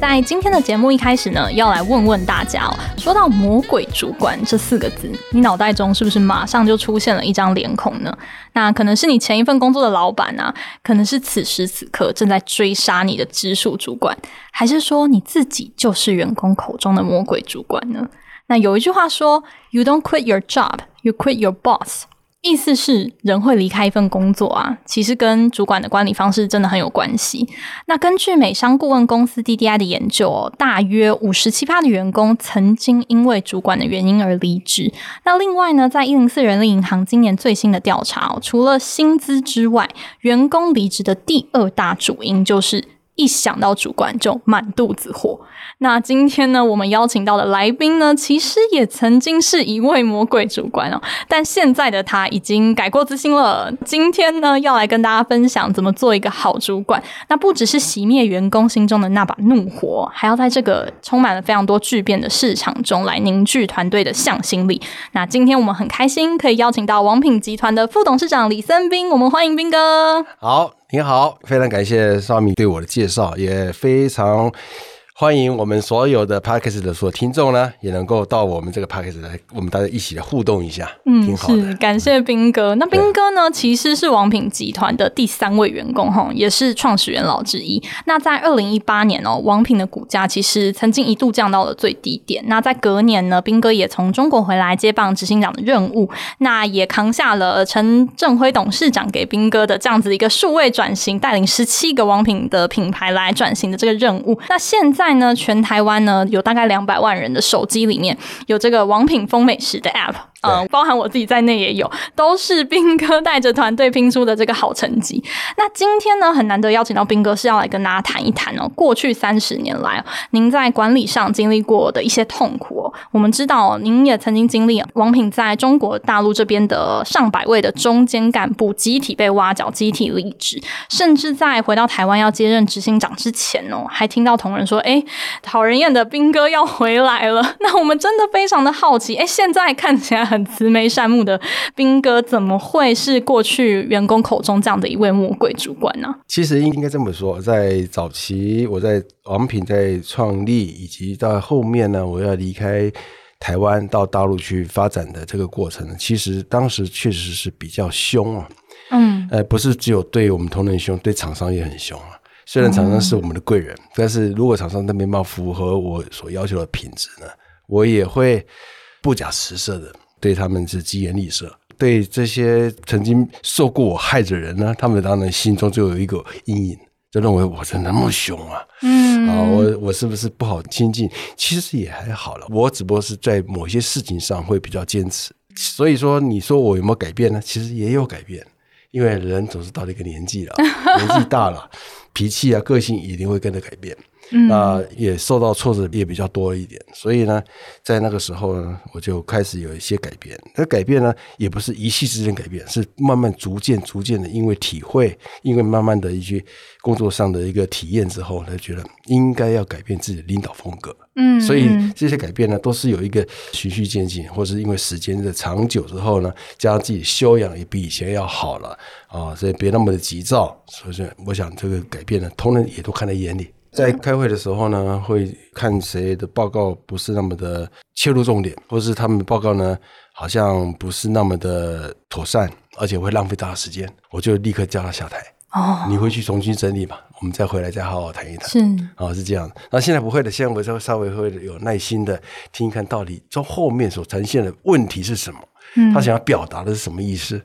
在今天的节目一开始呢，要来问问大家哦，说到“魔鬼主管”这四个字，你脑袋中是不是马上就出现了一张脸孔呢？那可能是你前一份工作的老板啊，可能是此时此刻正在追杀你的直属主管，还是说你自己就是员工口中的魔鬼主管呢？那有一句话说：“You don't quit your job, you quit your boss。”意思是人会离开一份工作啊，其实跟主管的管理方式真的很有关系。那根据美商顾问公司 DDI 的研究哦，大约五十七趴的员工曾经因为主管的原因而离职。那另外呢，在一零四人力银行今年最新的调查哦，除了薪资之外，员工离职的第二大主因就是一想到主管就满肚子火。那今天呢，我们邀请到的来宾呢，其实也曾经是一位魔鬼主管哦，但现在的他已经改过自新了。今天呢，要来跟大家分享怎么做一个好主管。那不只是熄灭员工心中的那把怒火，还要在这个充满了非常多巨变的市场中来凝聚团队的向心力。那今天我们很开心可以邀请到王品集团的副董事长李森斌，我们欢迎斌哥。好，你好，非常感谢邵敏对我的介绍，也非常。欢迎我们所有的 Podcast 的所有听众呢，也能够到我们这个 Podcast 来，我们大家一起来互动一下，嗯，挺好的。是，感谢斌哥。那斌哥呢，其实是王品集团的第三位员工哈，也是创始元老之一。那在二零一八年哦，王品的股价其实曾经一度降到了最低点。那在隔年呢，斌哥也从中国回来接棒执行长的任务，那也扛下了陈正辉董事长给斌哥的这样子一个数位转型，带领十七个王品的品牌来转型的这个任务。那现在。在呢，全台湾呢有大概两百万人的手机里面有这个王品风美食的 App。嗯，包含我自己在内也有，都是斌哥带着团队拼出的这个好成绩。那今天呢，很难得邀请到斌哥，是要来跟大家谈一谈哦，过去三十年来，您在管理上经历过的一些痛苦哦。我们知道，您也曾经经历王品在中国大陆这边的上百位的中间干部集体被挖角、集体离职，甚至在回到台湾要接任执行长之前哦，还听到同仁说：“哎，讨人厌的斌哥要回来了。”那我们真的非常的好奇，哎，现在看起来。很慈眉善目的兵哥，怎么会是过去员工口中这样的一位魔鬼主管呢？其实应应该这么说，在早期我在王品在创立，以及到后面呢，我要离开台湾到大陆去发展的这个过程，其实当时确实是比较凶啊。嗯，呃，不是只有对我们同仁凶，对厂商也很凶啊。虽然厂商是我们的贵人，嗯、但是如果厂商的面貌符合我所要求的品质呢，我也会不假辞色的。对他们是疾言厉色，对这些曾经受过我害的人呢，他们当然心中就有一个阴影，就认为我是那么凶啊，嗯啊，我我是不是不好亲近？其实也还好了，我只不过是在某些事情上会比较坚持。所以说，你说我有没有改变呢？其实也有改变，因为人总是到了一个年纪了，年纪大了，脾气啊、个性一定会跟着改变。嗯，那也受到挫折也比较多一点，所以呢，在那个时候呢，我就开始有一些改变。那改变呢，也不是一夕之间改变，是慢慢、逐渐、逐渐的，因为体会，因为慢慢的一些工作上的一个体验之后，他觉得应该要改变自己的领导风格。嗯，所以这些改变呢，都是有一个循序渐进，或是因为时间的长久之后呢，加上自己修养也比以前要好了啊，所以别那么的急躁。所以我想这个改变呢，同仁也都看在眼里。在开会的时候呢，会看谁的报告不是那么的切入重点，或是他们的报告呢，好像不是那么的妥善，而且会浪费大家时间，我就立刻叫他下台。哦，你回去重新整理吧，我们再回来再好好谈一谈。是，哦，是这样。那现在不会的，现在我稍稍微会有耐心的听一看到底从后面所呈现的问题是什么，嗯，他想要表达的是什么意思？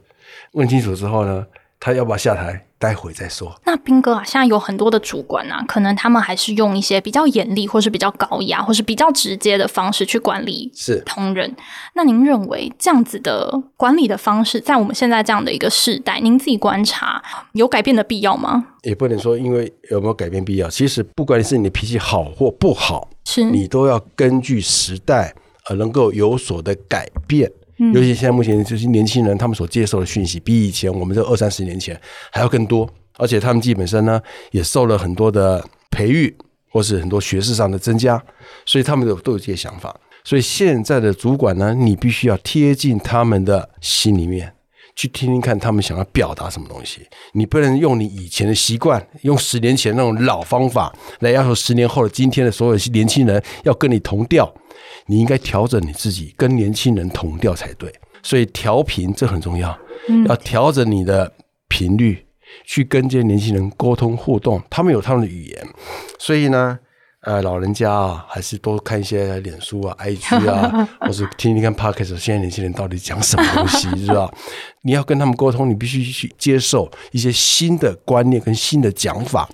问清楚之后呢，他要不要下台？待会再说。那斌哥啊，现在有很多的主管啊，可能他们还是用一些比较严厉，或是比较高压，或是比较直接的方式去管理是同仁。那您认为这样子的管理的方式，在我们现在这样的一个时代，您自己观察有改变的必要吗？也不能说因为有没有改变必要。其实不管是你的脾气好或不好，是你都要根据时代而能够有所的改变。尤其现在目前这些年轻人，他们所接受的讯息比以前我们这二三十年前还要更多，而且他们基本上呢也受了很多的培育，或是很多学识上的增加，所以他们都都有这些想法。所以现在的主管呢，你必须要贴近他们的心里面。去听听看他们想要表达什么东西，你不能用你以前的习惯，用十年前那种老方法来要求十年后的今天的所有年轻人要跟你同调。你应该调整你自己，跟年轻人同调才对。所以调频这很重要，要调整你的频率，去跟这些年轻人沟通互动。他们有他们的语言，所以呢。呃，老人家啊，还是多看一些脸书啊、IG 啊，或者听听看 Podcast。现在年轻人到底讲什么东西，是吧？你要跟他们沟通，你必须去接受一些新的观念跟新的讲法。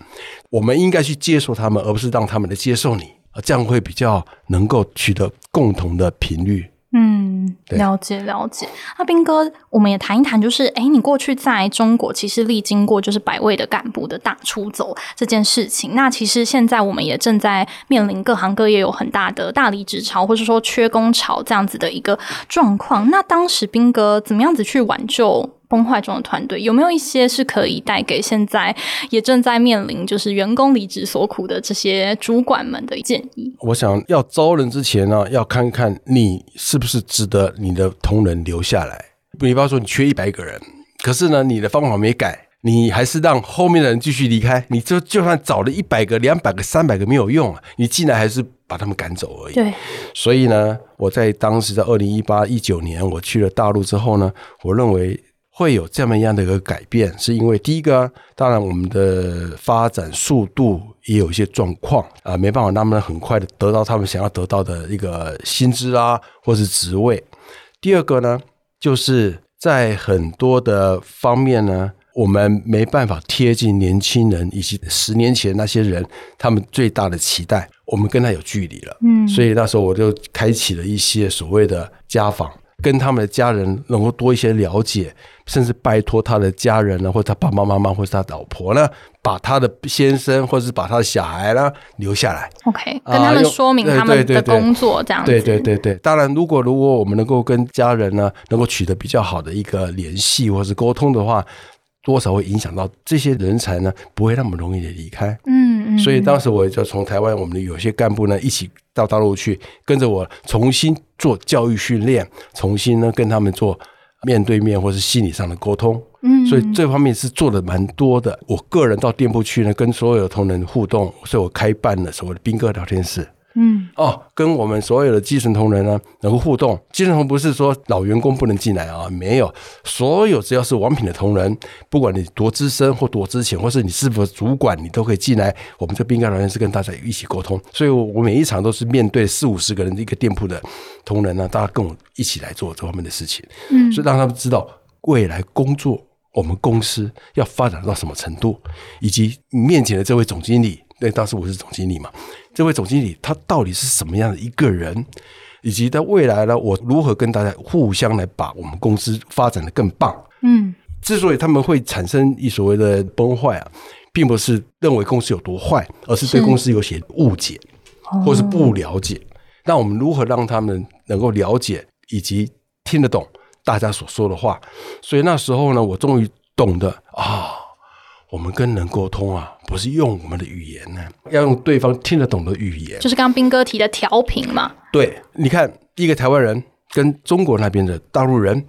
我们应该去接受他们，而不是让他们来接受你，这样会比较能够取得共同的频率。嗯，了解了解。那斌哥，我们也谈一谈，就是哎，你过去在中国其实历经过就是百位的干部的大出走这件事情。那其实现在我们也正在面临各行各业有很大的大离职潮，或者说缺工潮这样子的一个状况。那当时斌哥怎么样子去挽救崩坏中的团队，有没有一些是可以带给现在也正在面临就是员工离职所苦的这些主管们的建议？我想要招人之前呢，要看看你是不是值得你的同仁留下来。比方说，你缺一百个人，可是呢，你的方法没改，你还是让后面的人继续离开，你就就算找了一百个、两百个、三百个没有用，你进来还是把他们赶走而已。对，所以呢，我在当时在二零一八一九年，我去了大陆之后呢，我认为。会有这么样的一个改变，是因为第一个，当然我们的发展速度也有一些状况啊，没办法，他们很快的得到他们想要得到的一个薪资啊，或是职位。第二个呢，就是在很多的方面呢，我们没办法贴近年轻人以及十年前那些人他们最大的期待，我们跟他有距离了。嗯，所以那时候我就开启了一些所谓的家访。跟他们的家人能够多一些了解，甚至拜托他的家人呢，或者他爸爸妈妈，或者他老婆呢，把他的先生或者是把他的小孩呢留下来。OK，跟他们说明他们的工作这样子。对对对对，当然，如果如果我们能够跟家人呢，能够取得比较好的一个联系或是沟通的话。多少会影响到这些人才呢？不会那么容易的离开。嗯嗯。所以当时我就从台湾，我们的有些干部呢，一起到大陆去，跟着我重新做教育训练，重新呢跟他们做面对面或是心理上的沟通。嗯。所以这方面是做的蛮多的。我个人到店铺去呢，跟所有的同仁互动，所以我开办了所谓的兵哥聊天室。嗯哦，跟我们所有的基层同仁呢能够互动。基层同仁不是说老员工不能进来啊，没有，所有只要是王品的同仁，不管你多资深或多资浅，或是你是否主管，你都可以进来。我们这彬哥聊天室跟大家一起沟通。所以，我每一场都是面对四五十个人的一个店铺的同仁呢，大家跟我一起来做这方面的事情。嗯，所以让他们知道未来工作我们公司要发展到什么程度，以及面前的这位总经理。对，当时我是总经理嘛。这位总经理他到底是什么样的一个人，以及在未来呢，我如何跟大家互相来把我们公司发展的更棒？嗯，之所以他们会产生一所谓的崩坏啊，并不是认为公司有多坏，而是对公司有些误解，或是不了解。那我们如何让他们能够了解以及听得懂大家所说的话？所以那时候呢，我终于懂得啊。我们跟人沟通啊，不是用我们的语言呢，要用对方听得懂的语言。就是刚刚彬哥提的调频嘛。对，你看一个台湾人跟中国那边的大陆人，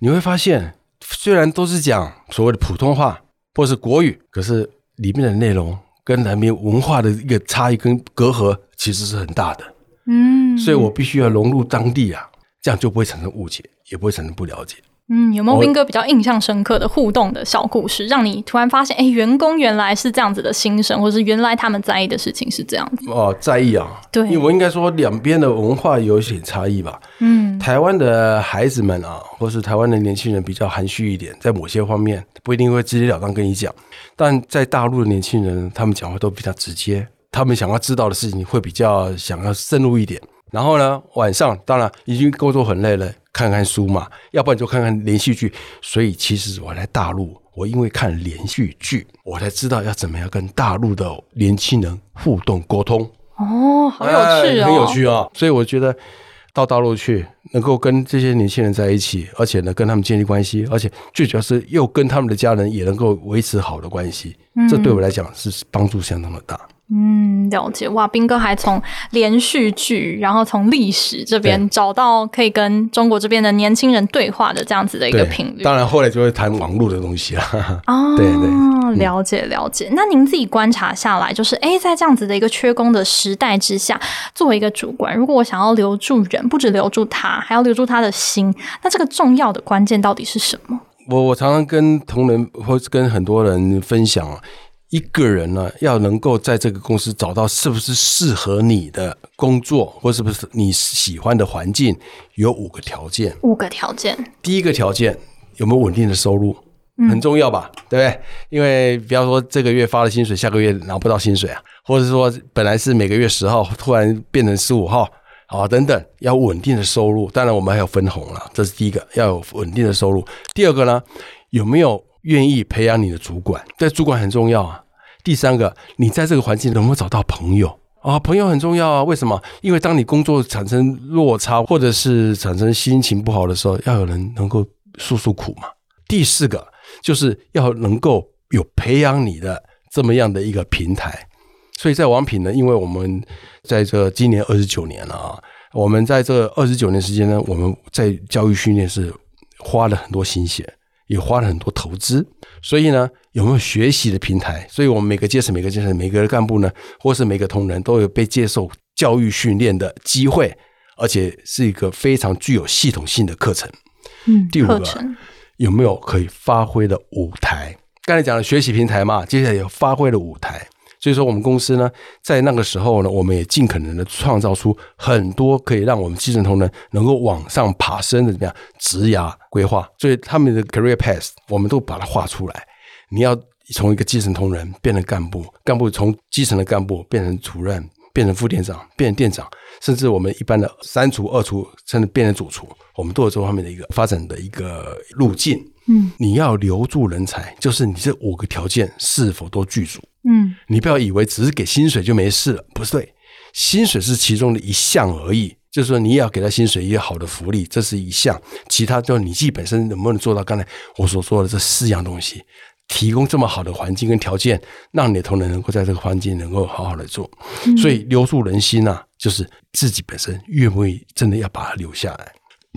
你会发现，虽然都是讲所谓的普通话或是国语，可是里面的内容跟那边文化的一个差异跟隔阂其实是很大的。嗯，所以我必须要融入当地啊，这样就不会产生误解，也不会产生不了解。嗯，有没有斌哥比较印象深刻的互动的小故事，让你突然发现，哎，员工原来是这样子的心声，或是原来他们在意的事情是这样子？哦，在意啊，对，因为我应该说两边的文化有一些差异吧。嗯，台湾的孩子们啊，或是台湾的年轻人比较含蓄一点，在某些方面不一定会直截了当跟你讲，但在大陆的年轻人，他们讲话都比较直接，他们想要知道的事情会比较想要深入一点。然后呢，晚上当然已经工作很累了。看看书嘛，要不然就看看连续剧。所以其实我来大陆，我因为看连续剧，我才知道要怎么样跟大陆的年轻人互动沟通。哦，好有趣哦，哎、很有趣啊、哦！所以我觉得，到大陆去，能够跟这些年轻人在一起，而且呢，跟他们建立关系，而且最主要是又跟他们的家人也能够维持好的关系，嗯、这对我来讲是帮助相当的大。嗯，了解哇，斌哥还从连续剧，然后从历史这边找到可以跟中国这边的年轻人对话的这样子的一个频率。当然，后来就会谈网络的东西了。哦，对对，了解了解。那您自己观察下来，就是哎，在这样子的一个缺工的时代之下，作为一个主管，如果我想要留住人，不止留住他，还要留住他的心，那这个重要的关键到底是什么？我我常常跟同仁或是跟很多人分享啊。一个人呢，要能够在这个公司找到是不是适合你的工作，或是不是你喜欢的环境，有五个条件。五个条件。第一个条件，有没有稳定的收入，很重要吧？嗯、对不对？因为比方说这个月发了薪水，下个月拿不到薪水啊，或者说本来是每个月十号，突然变成十五号，啊等等，要稳定的收入。当然我们还有分红了，这是第一个，要有稳定的收入。第二个呢，有没有？愿意培养你的主管，对主管很重要啊。第三个，你在这个环境能不能找到朋友啊？朋友很重要啊。为什么？因为当你工作产生落差，或者是产生心情不好的时候，要有人能够诉诉苦嘛。第四个，就是要能够有培养你的这么样的一个平台。所以在王品呢，因为我们在这今年二十九年了啊，我们在这二十九年时间呢，我们在教育训练是花了很多心血。也花了很多投资，所以呢，有没有学习的平台？所以我们每个阶层、每个阶层、每个干部呢，或是每个同仁，都有被接受教育训练的机会，而且是一个非常具有系统性的课程。嗯，第五个有没有可以发挥的舞台？刚才讲了学习平台嘛，接下来有发挥的舞台。所以说，我们公司呢，在那个时候呢，我们也尽可能的创造出很多可以让我们基层同仁能够往上爬升的怎么样职涯规划。所以他们的 career path，我们都把它画出来。你要从一个基层同仁变成干部，干部从基层的干部变成主任，变成副店长，变成店长，甚至我们一般的三厨、二厨，甚至变成主厨，我们都有这方面的一个发展的一个路径。嗯，你要留住人才，就是你这五个条件是否都具足。嗯，你不要以为只是给薪水就没事了，不是对，薪水是其中的一项而已。就是说，你也要给他薪水，也有好的福利，这是一项。其他就你自己本身能不能做到刚才我所说的这四样东西，提供这么好的环境跟条件，让你的同仁能够在这个环境能够好好的做。嗯、所以留住人心呐、啊，就是自己本身愿不愿意，真的要把它留下来。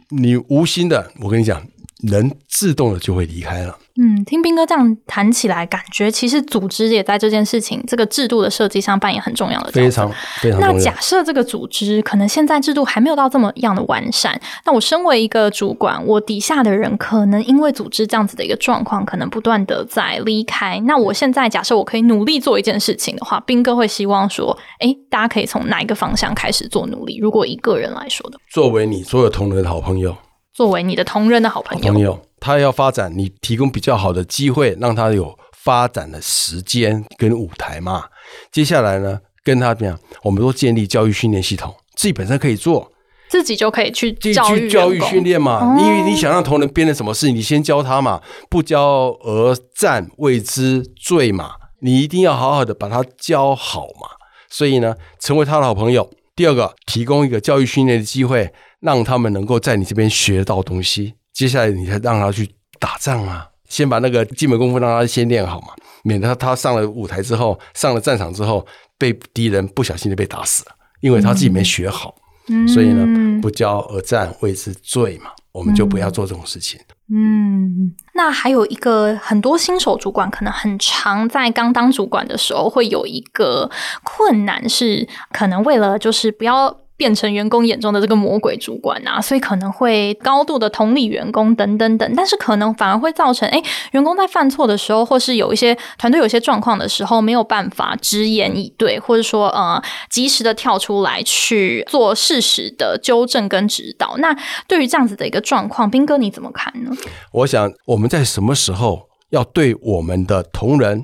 你无心的，我跟你讲。人自动的就会离开了。嗯，听斌哥这样谈起来，感觉其实组织也在这件事情、这个制度的设计上扮演很重要的角色。非常非常。那假设这个组织可能现在制度还没有到这么样的完善，那我身为一个主管，我底下的人可能因为组织这样子的一个状况，可能不断的在离开。那我现在假设我可以努力做一件事情的话，斌哥会希望说，哎，大家可以从哪一个方向开始做努力？如果一个人来说的，作为你所有同仁的好朋友。作为你的同仁的好朋友，朋友，他要发展，你提供比较好的机会，让他有发展的时间跟舞台嘛。接下来呢，跟他怎么样？我们都建立教育训练系统，自己本身可以做，自己就可以去去教育训练嘛。因为、哦、你想让同仁变成什么事，你先教他嘛，不教而战谓之罪嘛。你一定要好好的把他教好嘛。所以呢，成为他的好朋友。第二个，提供一个教育训练的机会。让他们能够在你这边学到东西，接下来你才让他去打仗啊！先把那个基本功夫让他先练好嘛，免得他他上了舞台之后，上了战场之后，被敌人不小心就被打死了，因为他自己没学好。嗯、所以呢，不教而战谓之罪嘛，我们就不要做这种事情。嗯，那还有一个很多新手主管可能很常在刚当主管的时候会有一个困难是，可能为了就是不要。变成员工眼中的这个魔鬼主管啊，所以可能会高度的同理员工等等等，但是可能反而会造成，哎，员工在犯错的时候，或是有一些团队有些状况的时候，没有办法直言以对，或者说呃，及时的跳出来去做适时的纠正跟指导。那对于这样子的一个状况，斌哥你怎么看呢？我想我们在什么时候要对我们的同仁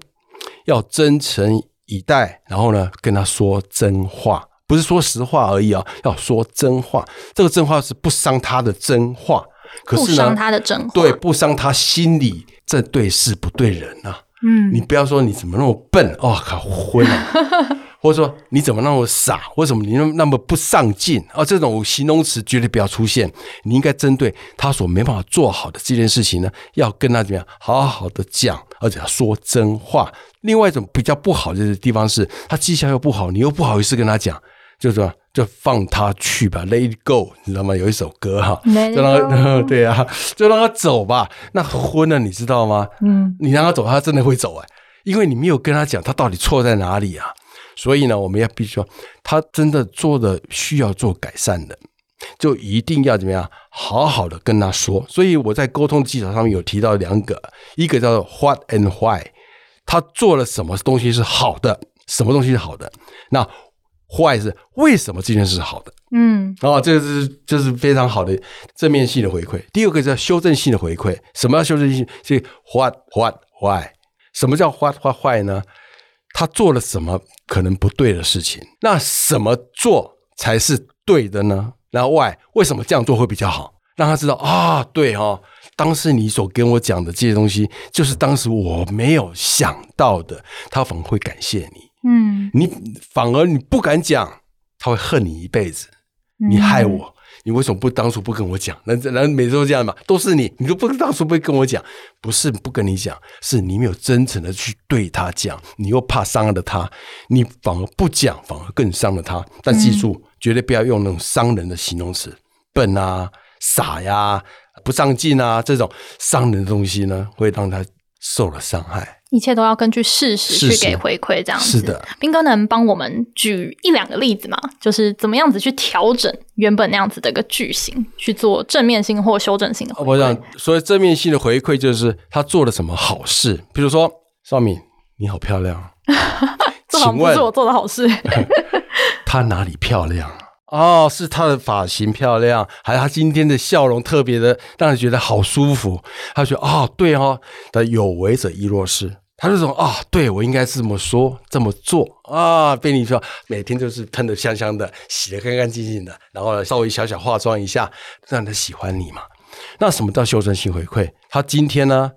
要真诚以待，然后呢，跟他说真话。不是说实话而已啊，要说真话。这个真话是不伤他的真话，可是呢，不伤他的真话，对，不伤他心里。这对事不对人啊，嗯，你不要说你怎么那么笨哦，好昏啊，或者说你怎么那么傻，为什么你那么那么不上进啊？这种形容词绝对不要出现。你应该针对他所没办法做好的这件事情呢，要跟他怎么样好好的讲，而且要说真话。另外一种比较不好的地方是，他绩效又不好，你又不好意思跟他讲，就是说就放他去吧，Let it go，你知道吗？有一首歌哈，就让他 对啊，就让他走吧。那昏了，你知道吗？嗯，你让他走，他真的会走哎，因为你没有跟他讲他到底错在哪里啊。所以呢，我们要必须说，他真的做的需要做改善的，就一定要怎么样，好好的跟他说。所以我在沟通技巧上面有提到两个，一个叫做 What and Why。他做了什么东西是好的？什么东西是好的？那坏是为什么这件事是好的？嗯，啊，这个是就是非常好的正面性的回馈。第二个叫修正性的回馈。什么叫修正性？是 what what why？什么叫 what what why 呢？他做了什么可能不对的事情？那什么做才是对的呢？那 why 为什么这样做会比较好？让他知道啊，对哦。当时你所跟我讲的这些东西，就是当时我没有想到的，他反而会感谢你。嗯，你反而你不敢讲，他会恨你一辈子。你害我，你为什么不当初不跟我讲？那那每次都这样嘛，都是你，你都不当初不会跟我讲，不是不跟你讲，是你没有真诚的去对他讲，你又怕伤了他，你反而不讲，反而更伤了他。但记住，绝对不要用那种伤人的形容词，笨啊，傻呀。不上进啊，这种伤人的东西呢，会让他受了伤害。一切都要根据事实去给回馈，这样子。是的，彬哥能帮我们举一两个例子吗？就是怎么样子去调整原本那样子的一个句型，去做正面性或修正性的回馈。我想，所以正面性的回馈，就是他做了什么好事。比如说，少敏，你好漂亮。这好像不是我做的好事。他哪里漂亮？哦，是他的发型漂亮，还是他今天的笑容特别的让人觉得好舒服？他觉得哦，对哦，的有为者亦若是，他就说啊，对我应该是这么说这么做啊。被你说每天都是喷的香香的，洗的干干净净的，然后稍微小小化妆一下，让他喜欢你嘛。那什么叫修正性回馈？他今天呢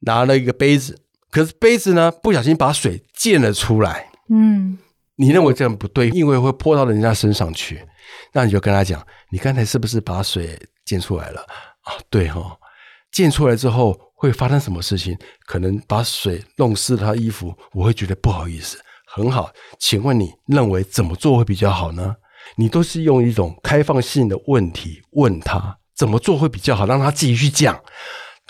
拿了一个杯子，可是杯子呢不小心把水溅了出来。嗯，你认为这样不对，因为会泼到人家身上去。那你就跟他讲，你刚才是不是把水溅出来了啊？对哈、哦，溅出来之后会发生什么事情？可能把水弄湿了他衣服，我会觉得不好意思。很好，请问你认为怎么做会比较好呢？你都是用一种开放性的问题问他怎么做会比较好，让他自己去讲。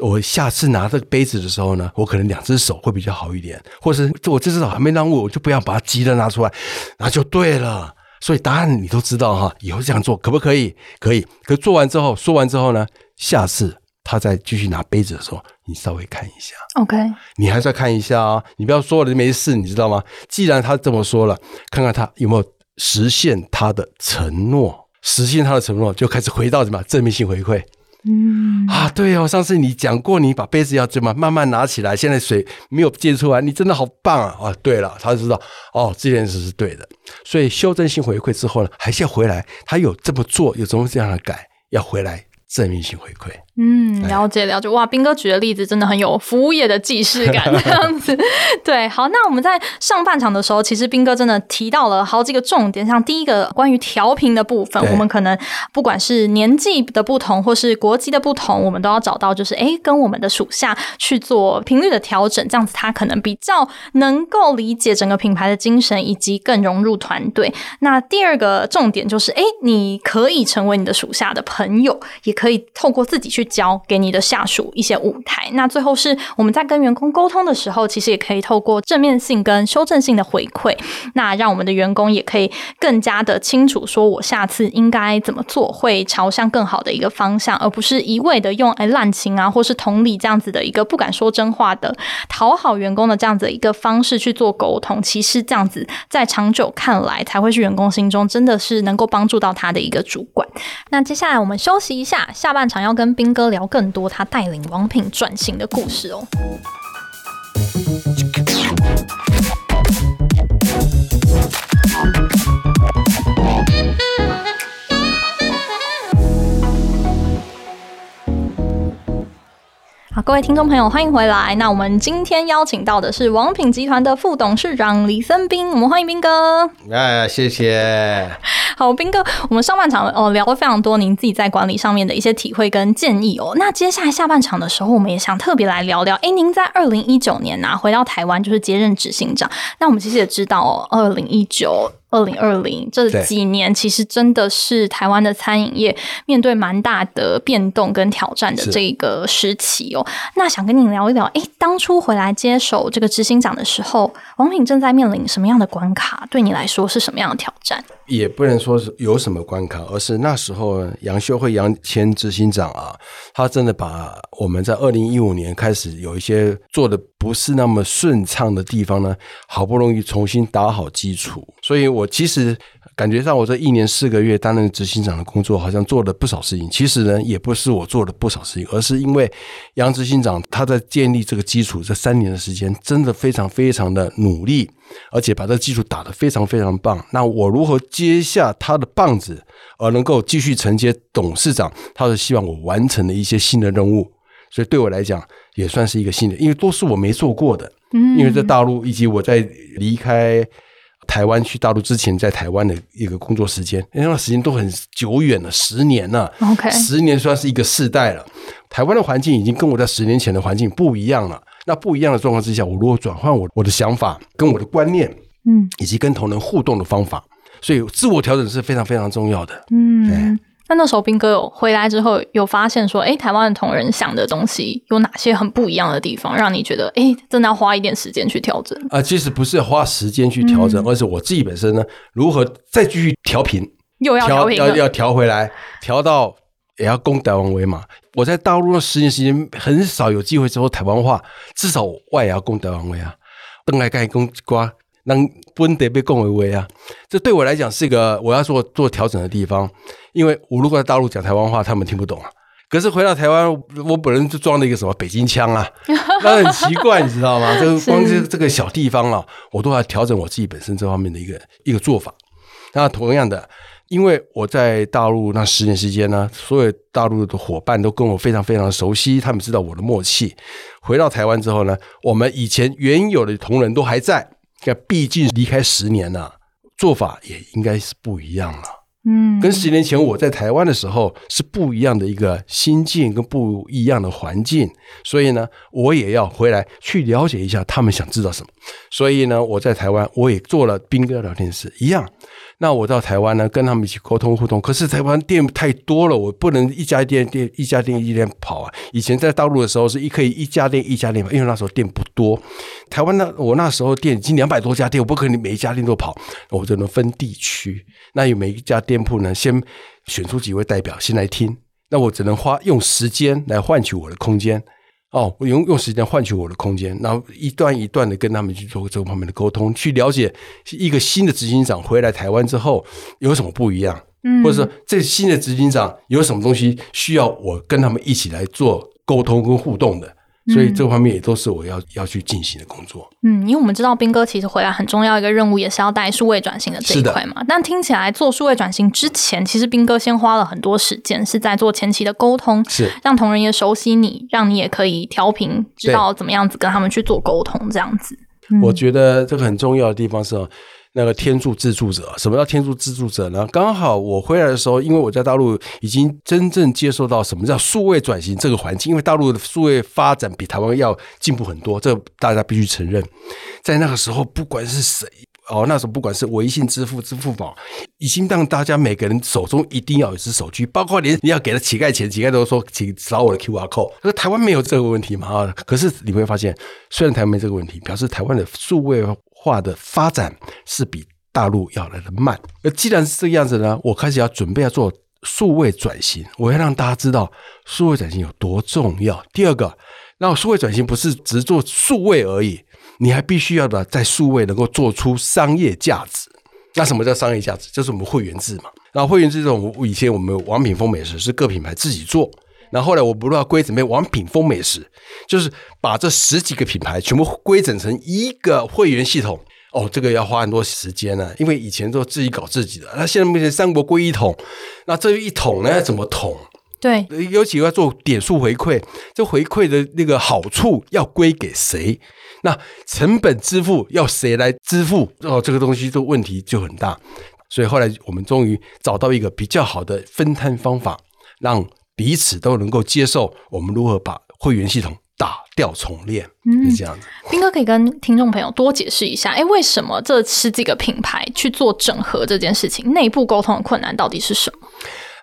我下次拿这个杯子的时候呢，我可能两只手会比较好一点，或是我这只手还没让我，我就不要把它急着拿出来，那就对了。所以答案你都知道哈，以后这样做可不可以？可以。可做完之后，说完之后呢，下次他再继续拿杯子的时候，你稍微看一下。OK，你还是要看一下啊、哦，你不要说了就没事，你知道吗？既然他这么说了，看看他有没有实现他的承诺，实现他的承诺，就开始回到什么正面性回馈。嗯啊，对哦，上次你讲过，你把杯子要怎么慢慢拿起来，现在水没有溅出来，你真的好棒啊！啊，对了，他就知道哦，这件事是对的，所以修正性回馈之后呢，还是要回来，他有这么做，有这么这样的改，要回来正面性回馈。嗯，了解了解。哇，斌哥举的例子真的很有服务业的既视感，这样子。对，好，那我们在上半场的时候，其实斌哥真的提到了好几个重点，像第一个关于调频的部分，我们可能不管是年纪的不同，或是国籍的不同，我们都要找到就是哎，跟我们的属下去做频率的调整，这样子他可能比较能够理解整个品牌的精神，以及更融入团队。那第二个重点就是，哎，你可以成为你的属下的朋友，也可以透过自己去。交给你的下属一些舞台。那最后是我们在跟员工沟通的时候，其实也可以透过正面性跟修正性的回馈，那让我们的员工也可以更加的清楚，说我下次应该怎么做，会朝向更好的一个方向，而不是一味的用哎滥情啊，或是同理这样子的一个不敢说真话的讨好员工的这样子的一个方式去做沟通。其实这样子在长久看来，才会是员工心中真的是能够帮助到他的一个主管。那接下来我们休息一下，下半场要跟彬哥聊更多他带领王品转型的故事哦。各位听众朋友，欢迎回来。那我们今天邀请到的是王品集团的副董事长李森斌，我们欢迎斌哥。哎，谢谢。好，斌哥，我们上半场哦聊了非常多您自己在管理上面的一些体会跟建议哦。那接下来下半场的时候，我们也想特别来聊聊。哎，您在二零一九年呐、啊、回到台湾，就是接任执行长。那我们其实也知道哦，二零一九。二零二零这几年，其实真的是台湾的餐饮业面对蛮大的变动跟挑战的这个时期哦。那想跟你聊一聊，哎，当初回来接手这个执行长的时候，王品正在面临什么样的关卡？对你来说是什么样的挑战？也不能说是有什么关卡，而是那时候杨秀惠杨前执行长啊，他真的把我们在二零一五年开始有一些做的不是那么顺畅的地方呢，好不容易重新打好基础，所以。我其实感觉上，我这一年四个月担任执行长的工作，好像做了不少事情。其实呢，也不是我做了不少事情，而是因为杨执行长他在建立这个基础这三年的时间，真的非常非常的努力，而且把这个基础打得非常非常棒。那我如何接下他的棒子，而能够继续承接董事长，他是希望我完成的一些新的任务。所以对我来讲，也算是一个新的，因为都是我没做过的。嗯，因为在大陆以及我在离开。台湾去大陆之前，在台湾的一个工作时间，那段时间都很久远了，十年了。OK，十年算是一个世代了。台湾的环境已经跟我在十年前的环境不一样了。那不一样的状况之下，我如果转换我我的想法跟我的观念，嗯，以及跟同仁互动的方法，所以自我调整是非常非常重要的。嗯。那那时候彬哥有回来之后，有发现说，哎，台湾的同仁想的东西有哪些很不一样的地方，让你觉得，哎，真的要花一点时间去调整？啊、呃，其实不是花时间去调整，嗯、而是我自己本身呢，如何再继续调频，又要调频，要要调回来，调到也要攻台湾威嘛。我在大陆的十年时间，很少有机会说台湾话，至少我也要攻台湾威啊，邓来盖公瓜。能温得被共为威啊？这对我来讲是一个我要做做调整的地方，因为我如果在大陆讲台湾话，他们听不懂啊。可是回到台湾，我本人就装了一个什么北京腔啊，那很奇怪，你知道吗？就光是这个小地方啊，我都要调整我自己本身这方面的一个一个做法。那同样的，因为我在大陆那十年时间呢，所有大陆的伙伴都跟我非常非常熟悉，他们知道我的默契。回到台湾之后呢，我们以前原有的同仁都还在。毕竟离开十年了，做法也应该是不一样了。嗯，跟十年前我在台湾的时候是不一样的一个心境跟不一样的环境，所以呢，我也要回来去了解一下他们想知道什么。所以呢，我在台湾我也做了兵哥聊天室一样。那我到台湾呢，跟他们一起沟通互动。可是台湾店太多了，我不能一家店店一家店一家店跑啊。以前在大陆的时候是一可以一家店一家店跑，因为那时候店不多。台湾呢，我那时候店已经两百多家店，我不可能每一家店都跑，我只能分地区。那有每一家店铺呢，先选出几位代表先来听。那我只能花用时间来换取我的空间。哦，我用用时间换取我的空间，然后一段一段的跟他们去做这个方面的沟通，去了解一个新的执行长回来台湾之后有什么不一样，嗯，或者说这新的执行长有什么东西需要我跟他们一起来做沟通跟互动的。所以这方面也都是我要要去进行的工作。嗯，因为我们知道兵哥其实回来很重要一个任务，也是要带数位转型的这一块嘛。但听起来做数位转型之前，其实兵哥先花了很多时间是在做前期的沟通，是让同仁也熟悉你，让你也可以调频，知道怎么样子跟他们去做沟通，这样子。我觉得这个很重要的地方是。那个天助自助者，什么叫天助自助者呢？刚好我回来的时候，因为我在大陆已经真正接受到什么叫数位转型这个环境，因为大陆的数位发展比台湾要进步很多，这大家必须承认。在那个时候，不管是谁哦，那时候不管是微信支付、支付宝，已经让大家每个人手中一定要有一只手机，包括连你要给他乞丐钱，乞丐都说请扫我的 QR code。可是台湾没有这个问题嘛？可是你会发现，虽然台湾没这个问题，表示台湾的数位。化的发展是比大陆要来的慢。而既然是这个样子呢，我开始要准备要做数位转型，我要让大家知道数位转型有多重要。第二个，那数位转型不是只做数位而已，你还必须要的在数位能够做出商业价值。那什么叫商业价值？就是我们会员制嘛。然后会员制这种，以前我们王品丰美食是各品牌自己做。然后后来我不知道归整为王品丰美食，就是把这十几个品牌全部归整成一个会员系统。哦，这个要花很多时间呢，因为以前都自己搞自己的，那现在目前三国归一统，那这一统呢要怎么统？对，尤其要做点数回馈，这回馈的那个好处要归给谁？那成本支付要谁来支付？哦，这个东西这个问题就很大。所以后来我们终于找到一个比较好的分摊方法，让彼此都能够接受。我们如何把会员系统打掉重练？嗯，是这样子。斌哥可以跟听众朋友多解释一下，哎，为什么这十几个品牌去做整合这件事情，内部沟通的困难到底是什么？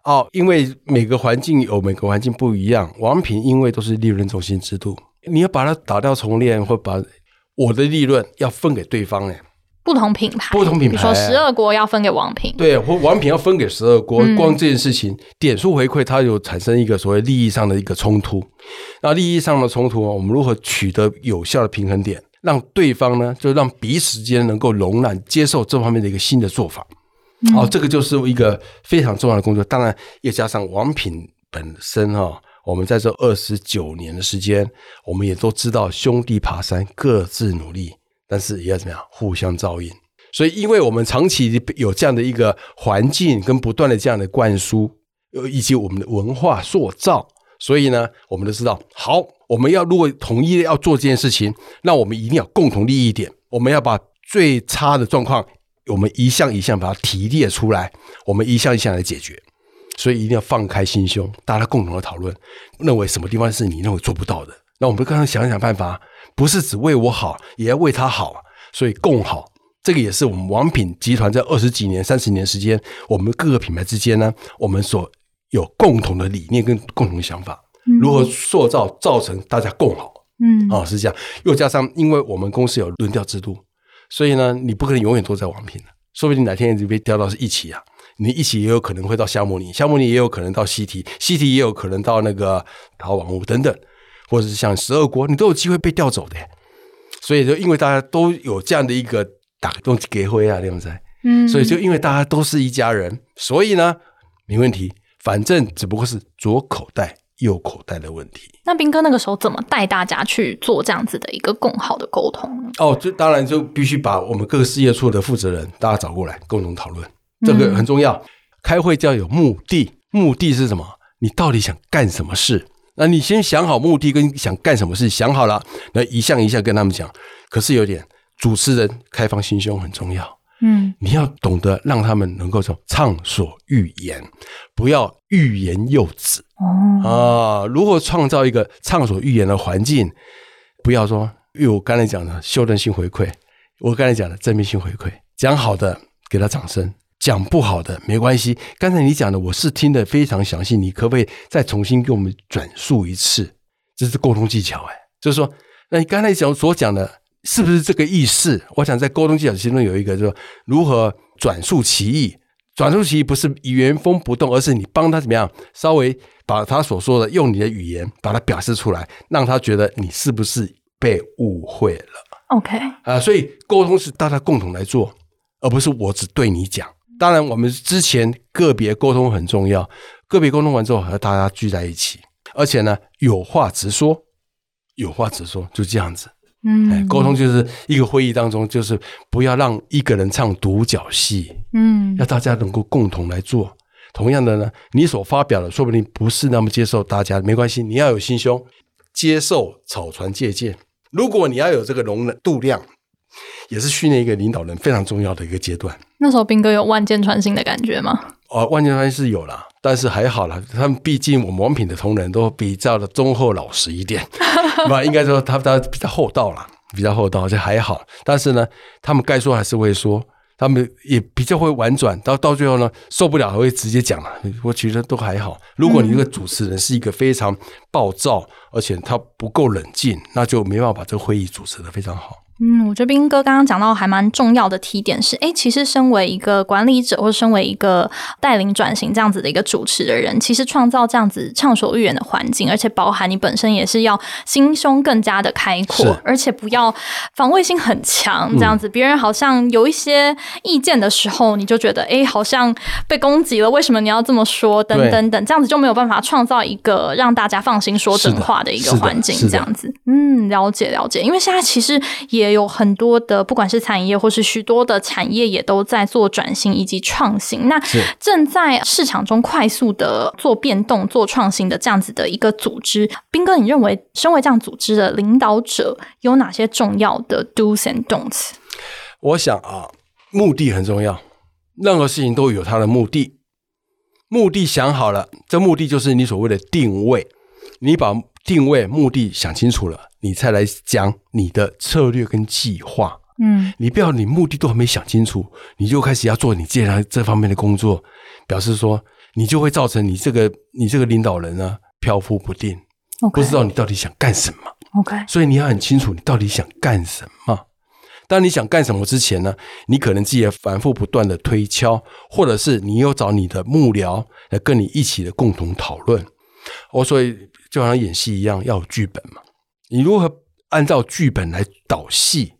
哦，因为每个环境有每个环境不一样。王品因为都是利润中心制度，你要把它打掉重练，或把我的利润要分给对方，哎。不同品牌，不同品牌，比如说十二锅要分给王品，对，或王品要分给十二锅，嗯、光这件事情点数回馈，它有产生一个所谓利益上的一个冲突。那利益上的冲突，我们如何取得有效的平衡点，让对方呢，就让彼此间能够容忍接受这方面的一个新的做法。哦，这个就是一个非常重要的工作。当然，也加上王品本身哈、哦，我们在这二十九年的时间，我们也都知道兄弟爬山各自努力。但是也要怎么样互相照应，所以因为我们长期有这样的一个环境跟不断的这样的灌输，以及我们的文化塑造，所以呢，我们都知道，好，我们要如果统一要做这件事情，那我们一定要共同利益点，我们要把最差的状况，我们一项一项把它提列出来，我们一项一项来解决，所以一定要放开心胸，大家共同的讨论，认为什么地方是你认为做不到的，那我们刚刚想想办法。不是只为我好，也要为他好，所以共好。这个也是我们王品集团在二十几年、三十年时间，我们各个品牌之间呢，我们所有共同的理念跟共同的想法，嗯、如何塑造造成大家共好。嗯，啊、哦，是这样。又加上，因为我们公司有轮调制度，所以呢，你不可能永远都在王品，说不定哪天你被调到是一起啊。你一起也有可能会到夏目尼，夏目尼也有可能到西提，西提也有可能到那个陶王屋等等。或者是像十二国，你都有机会被调走的，所以就因为大家都有这样的一个打动机会啊，对不对？嗯，所以就因为大家都是一家人，所以呢，没问题，反正只不过是左口袋右口袋的问题。那斌哥那个时候怎么带大家去做这样子的一个更好的沟通呢？哦，这当然就必须把我们各个事业处的负责人大家找过来共同讨论，这个很重要。嗯、开会就要有目的，目的是什么？你到底想干什么事？那你先想好目的跟想干什么事，想好了，那一项一项跟他们讲。可是有点，主持人开放心胸很重要。嗯，你要懂得让他们能够说畅所欲言，不要欲言又止。哦啊，如何创造一个畅所欲言的环境？不要说，因为我刚才讲的修正性回馈，我刚才讲的正面性回馈，讲好的给他掌声。讲不好的没关系，刚才你讲的我是听得非常详细，你可不可以再重新给我们转述一次？这是沟通技巧哎，就是说，那你刚才讲所讲的是不是这个意思？我想在沟通技巧其中有一个，就是说如何转述其意。转述其意不是原封不动，而是你帮他怎么样，稍微把他所说的用你的语言把它表示出来，让他觉得你是不是被误会了？OK 啊，所以沟通是大家共同来做，而不是我只对你讲。当然，我们之前个别沟通很重要。个别沟通完之后，和大家聚在一起，而且呢，有话直说，有话直说，就这样子。嗯，哎，沟通就是一个会议当中，就是不要让一个人唱独角戏。嗯，要大家能够共同来做。同样的呢，你所发表的说不定不是那么接受大家，没关系，你要有心胸，接受草船借箭。如果你要有这个容忍度量。也是训练一个领导人非常重要的一个阶段。那时候兵哥有万箭穿心的感觉吗？哦，万箭穿心是有了，但是还好啦。他们毕竟我们王品的同仁都比较的忠厚老实一点，那应该说他他比较厚道啦，比较厚道，就还好。但是呢，他们该说还是会说，他们也比较会婉转，到到最后呢，受不了还会直接讲了。我觉得都还好。如果你这个主持人是一个非常暴躁，嗯、而且他不够冷静，那就没办法把这个会议主持的非常好。嗯，我觉得斌哥刚刚讲到还蛮重要的提点是，哎，其实身为一个管理者或者身为一个带领转型这样子的一个主持的人，其实创造这样子畅所欲言的环境，而且包含你本身也是要心胸更加的开阔，而且不要防卫性很强，这样子、嗯、别人好像有一些意见的时候，你就觉得哎，好像被攻击了，为什么你要这么说？等等等，这样子就没有办法创造一个让大家放心说真话的一个环境，这样子。嗯，了解了解，因为现在其实也。也有很多的，不管是产业或是许多的产业，也都在做转型以及创新。那正在市场中快速的做变动、做创新的这样子的一个组织，斌哥，你认为身为这样组织的领导者，有哪些重要的 do's and don'ts？我想啊，目的很重要，任何事情都有它的目的。目的想好了，这目的就是你所谓的定位。你把定位、目的想清楚了，你才来讲你的策略跟计划。嗯，你不要你目的都还没想清楚，你就开始要做你接下来这方面的工作，表示说你就会造成你这个你这个领导人呢飘忽不定，Okay. 不知道你到底想干什么。OK，所以你要很清楚你到底想干什么。当你想干什么之前呢，你可能自己也反复不断的推敲，或者是你又找你的幕僚来跟你一起的共同讨论。我所以就好像演戏一样，要有剧本嘛。你如何按照剧本来导戏？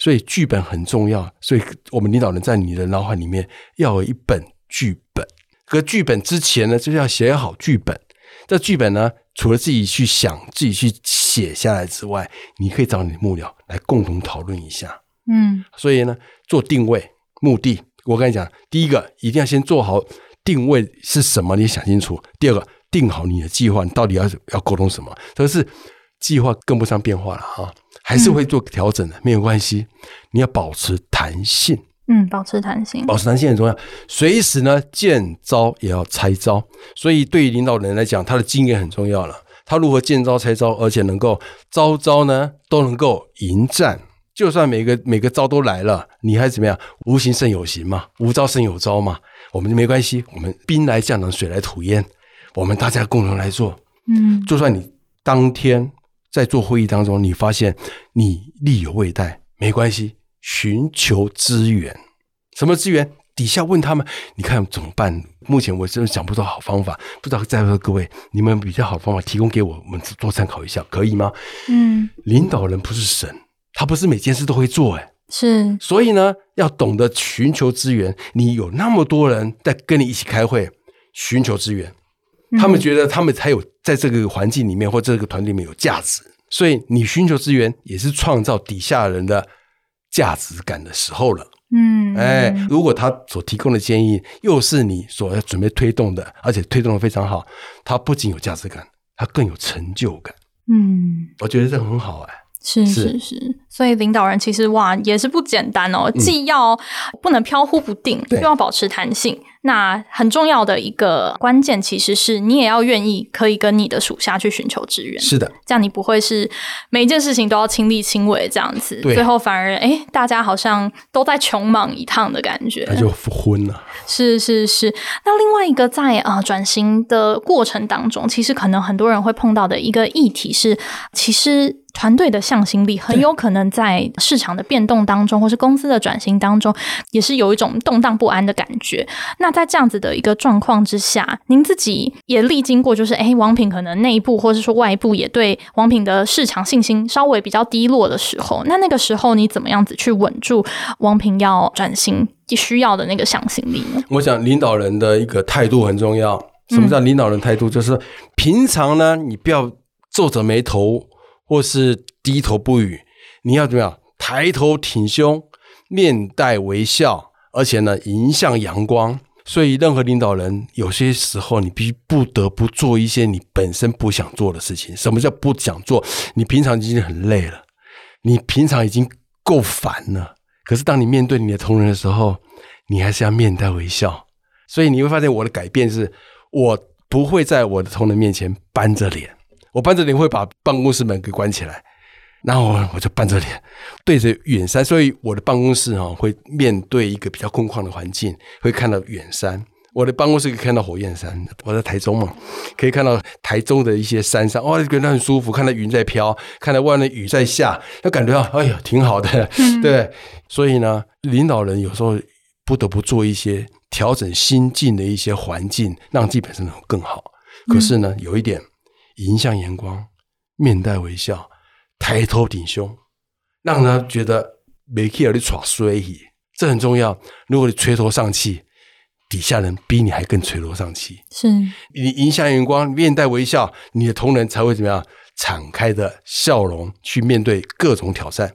所以剧本很重要。所以我们领导人在你的脑海里面要有一本剧本。可剧本之前呢，就是要写好剧本。这剧本呢，除了自己去想、自己去写下来之外，你可以找你的幕僚来共同讨论一下。嗯，所以呢，做定位目的，我跟你讲，第一个一定要先做好定位是什么，你想清楚。第二个，定好你的计划，你到底要要沟通什么？可是计划跟不上变化了哈，还是会做调整的，嗯、没有关系。你要保持弹性，嗯，保持弹性，保持弹性很重要。随时呢，见招也要拆招。所以对于领导人来讲，他的经验很重要了。他如何见招拆招，而且能够招招呢都能够迎战。就算每个每个招都来了，你还怎么样？无形胜有形嘛，无招胜有招嘛。我们就没关系，我们兵来将挡，水来土掩，我们大家共同来做。嗯，就算你当天在做会议当中，你发现你力有未逮，没关系，寻求资源。什么资源？底下问他们，你看怎么办？目前我真的想不到好方法，不知道在座各位，你们比较好的方法提供给我，我们多参考一下，可以吗？嗯，领导人不是神。他不是每件事都会做，哎，是，所以呢，要懂得寻求资源。你有那么多人在跟你一起开会，寻求资源，他们觉得他们才有在这个环境里面或这个团队里面有价值。所以你寻求资源也是创造底下人的价值感的时候了。嗯，哎，如果他所提供的建议又是你所要准备推动的，而且推动的非常好，他不仅有价值感，他更有成就感。嗯，我觉得这很好，哎。是是是，所以领导人其实哇也是不简单哦，既要不能飘忽不定，又要保持弹性。那很重要的一个关键，其实是你也要愿意可以跟你的属下去寻求支援。是的，这样你不会是每一件事情都要亲力亲为这样子，最后反而哎，大家好像都在穷忙一趟的感觉，那就昏了。是是是，那另外一个在啊转型的过程当中，其实可能很多人会碰到的一个议题是，其实。团队的向心力很有可能在市场的变动当中，或是公司的转型当中，也是有一种动荡不安的感觉。那在这样子的一个状况之下，您自己也历经过，就是诶，王品可能内部或是说外部也对王品的市场信心稍微比较低落的时候，那那个时候你怎么样子去稳住王品要转型需要的那个向心力呢？我想领导人的一个态度很重要。什么叫领导人态度？嗯、就是平常呢，你不要皱着眉头。或是低头不语，你要怎么样？抬头挺胸，面带微笑，而且呢，迎向阳光。所以，任何领导人有些时候，你必须不得不做一些你本身不想做的事情。什么叫不想做？你平常已经很累了，你平常已经够烦了。可是，当你面对你的同仁的时候，你还是要面带微笑。所以，你会发现我的改变是，我不会在我的同仁面前板着脸。我板着脸会把办公室门给关起来，然后我就板着脸对着远山，所以我的办公室哈会面对一个比较空旷的环境，会看到远山。我的办公室可以看到火焰山，我在台中嘛，可以看到台中的一些山上，哇，觉得很舒服，看到云在飘，看到外面雨在下，就感觉到哎呀挺好的，对。所以呢，领导人有时候不得不做一些调整心境的一些环境，让自己本身能更好。可是呢，有一点。迎向阳光，面带微笑，抬头挺胸，让他觉得没气儿的耍衰，这很重要。如果你垂头丧气，底下人比你还更垂头丧气。是你迎向阳光，面带微笑，你的同仁才会怎么样？敞开的笑容去面对各种挑战。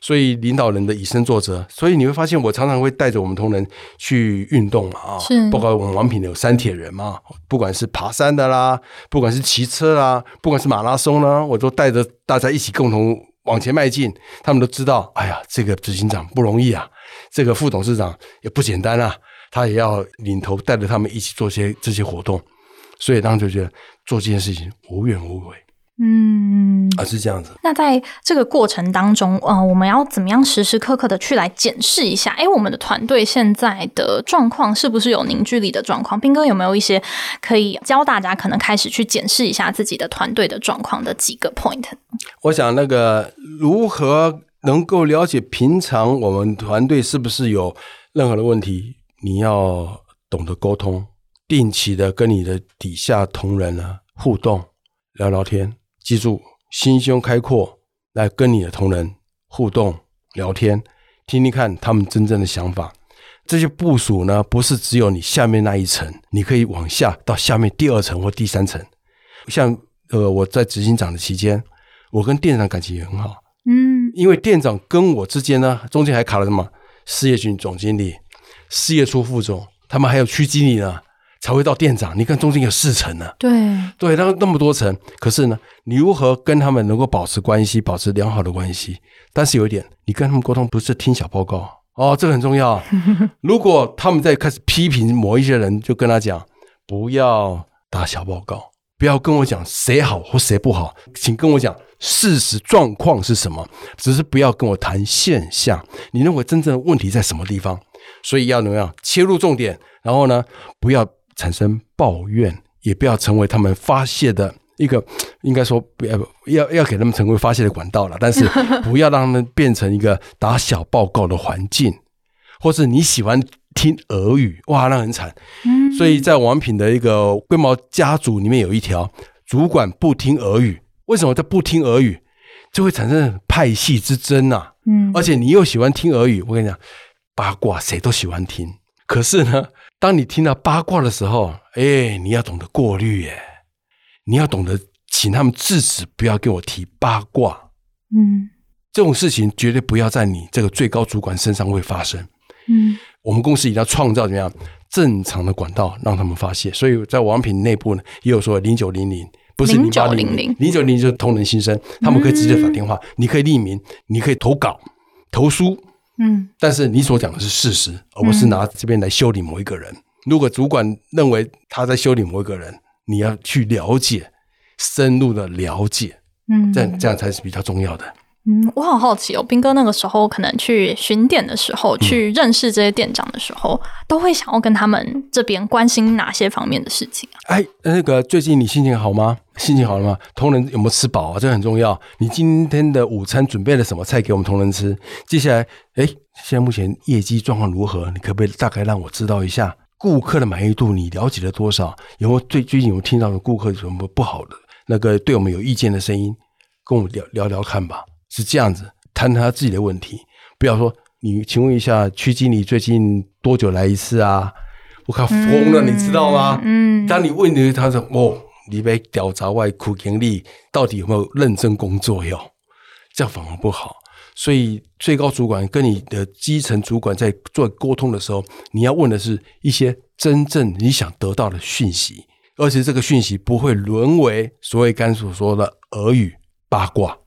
所以领导人的以身作则。所以你会发现，我常常会带着我们同仁去运动嘛啊，是包括我们王品有三铁人嘛，不管是爬山的啦，不管是骑车啦，不管是马拉松啦，我都带着大家一起共同往前迈进。他们都知道，哎呀，这个执行长不容易啊，这个副董事长也不简单啊，他也要领头带着他们一起做些这些活动。所以当时就觉得做这件事情无怨无悔。嗯，啊，是这样子。那在这个过程当中，呃，我们要怎么样时时刻刻的去来检视一下？哎，我们的团队现在的状况是不是有凝聚力的状况？斌哥有没有一些可以教大家可能开始去检视一下自己的团队的状况的几个 point？我想，那个如何能够了解平常我们团队是不是有任何的问题？你要懂得沟通，定期的跟你的底下同仁呢互动，聊聊天。记住，心胸开阔，来跟你的同仁互动聊天，听听看他们真正的想法。这些部署呢，不是只有你下面那一层，你可以往下到下面第二层或第三层。像呃，我在执行长的期间，我跟店长感情也很好。嗯，因为店长跟我之间呢，中间还卡了什么？事业群总经理、事业处副总，他们还有区经理呢。才会到店长，你看中间有四层呢。对对，那那么多层，可是呢，你如何跟他们能够保持关系，保持良好的关系？但是有一点，你跟他们沟通不是听小报告哦，这个很重要。如果他们在开始批评某一些人，就跟他讲，不要打小报告，不要跟我讲谁好或谁不好，请跟我讲事实状况是什么，只是不要跟我谈现象。你认为真正的问题在什么地方？所以要怎么样切入重点，然后呢，不要。产生抱怨，也不要成为他们发泄的一个，应该说不要要要给他们成为发泄的管道了。但是 不要让他们变成一个打小报告的环境，或是你喜欢听俄语，哇，那很惨。所以在王品的一个龟毛家族里面有一条，主管不听俄语。为什么他不听俄语？就会产生派系之争呐。嗯，而且你又喜欢听俄语，我跟你讲，八卦谁都喜欢听。可是呢，当你听到八卦的时候，哎，你要懂得过滤耶，你要懂得请他们制止，不要跟我提八卦。嗯，这种事情绝对不要在你这个最高主管身上会发生。嗯，我们公司一定要创造怎么样正常的管道让他们发泄。所以在王品内部呢，也有说零九零零，不是零八零零，零九零零就是同仁心声，他们可以直接打电话，嗯、你可以匿名，你可以投稿、投书。嗯，但是你所讲的是事实，而不是拿这边来修理某一个人。嗯、如果主管认为他在修理某一个人，你要去了解，深入的了解，嗯，这样这样才是比较重要的。嗯，我好好奇哦，斌哥那个时候可能去巡店的时候，去认识这些店长的时候，嗯、都会想要跟他们这边关心哪些方面的事情啊？哎，那个最近你心情好吗？心情好了吗？同仁有没有吃饱啊？这很重要。你今天的午餐准备了什么菜给我们同仁吃？接下来，哎，现在目前业绩状况如何？你可不可以大概让我知道一下？顾客的满意度你了解了多少？有没有最最近有没有听到的顾客有什么不好的？那个对我们有意见的声音，跟我们聊聊聊看吧。是这样子，谈谈他自己的问题，不要说你，请问一下区经理最近多久来一次啊？我靠疯了，嗯、你知道吗？嗯，当你问你，他说哦，你被调查外苦经理到底有没有认真工作哟？这样反而不好。所以最高主管跟你的基层主管在做沟通的时候，你要问的是一些真正你想得到的讯息，而且这个讯息不会沦为所谓刚所说的耳语八卦。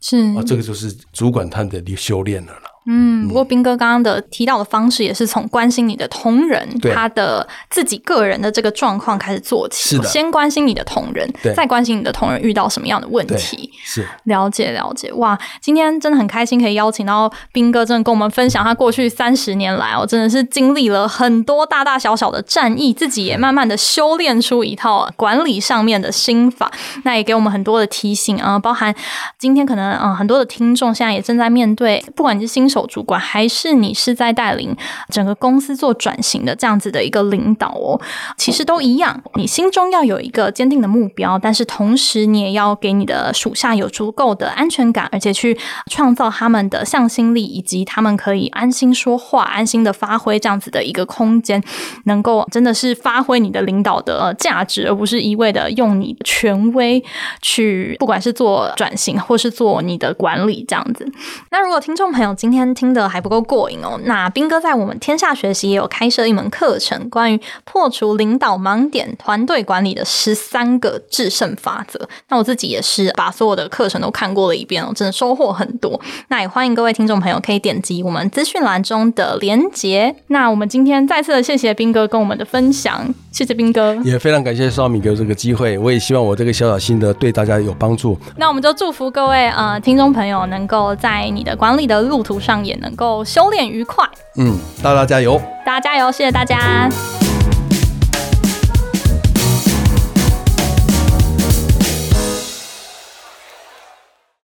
是啊，这个就是主管他的修炼了。嗯，不过斌哥刚刚的提到的方式，也是从关心你的同仁，对他的自己个人的这个状况开始做起。是的，先关心你的同仁，对再关心你的同仁遇到什么样的问题。是，了解了解。哇，今天真的很开心可以邀请到斌哥，真的跟我们分享他过去三十年来哦，真的是经历了很多大大小小的战役，自己也慢慢的修炼出一套管理上面的心法。那也给我们很多的提醒啊，包含今天可能嗯很多的听众现在也正在面对，不管你是新手。手主管，还是你是在带领整个公司做转型的这样子的一个领导哦，其实都一样。你心中要有一个坚定的目标，但是同时你也要给你的属下有足够的安全感，而且去创造他们的向心力，以及他们可以安心说话、安心的发挥这样子的一个空间，能够真的是发挥你的领导的价值，而不是一味的用你的权威去，不管是做转型或是做你的管理这样子。那如果听众朋友今天听得还不够过瘾哦，那斌哥在我们天下学习也有开设一门课程，关于破除领导盲点、团队管理的十三个制胜法则。那我自己也是把所有的课程都看过了一遍哦，真的收获很多。那也欢迎各位听众朋友可以点击我们资讯栏中的连结。那我们今天再次的谢谢斌哥跟我们的分享，谢谢斌哥，也非常感谢少敏给我这个机会。我也希望我这个小小心得对大家有帮助。那我们就祝福各位呃听众朋友能够在你的管理的路途上也能够修炼愉快。嗯，大家加油！大家加油！谢谢大家。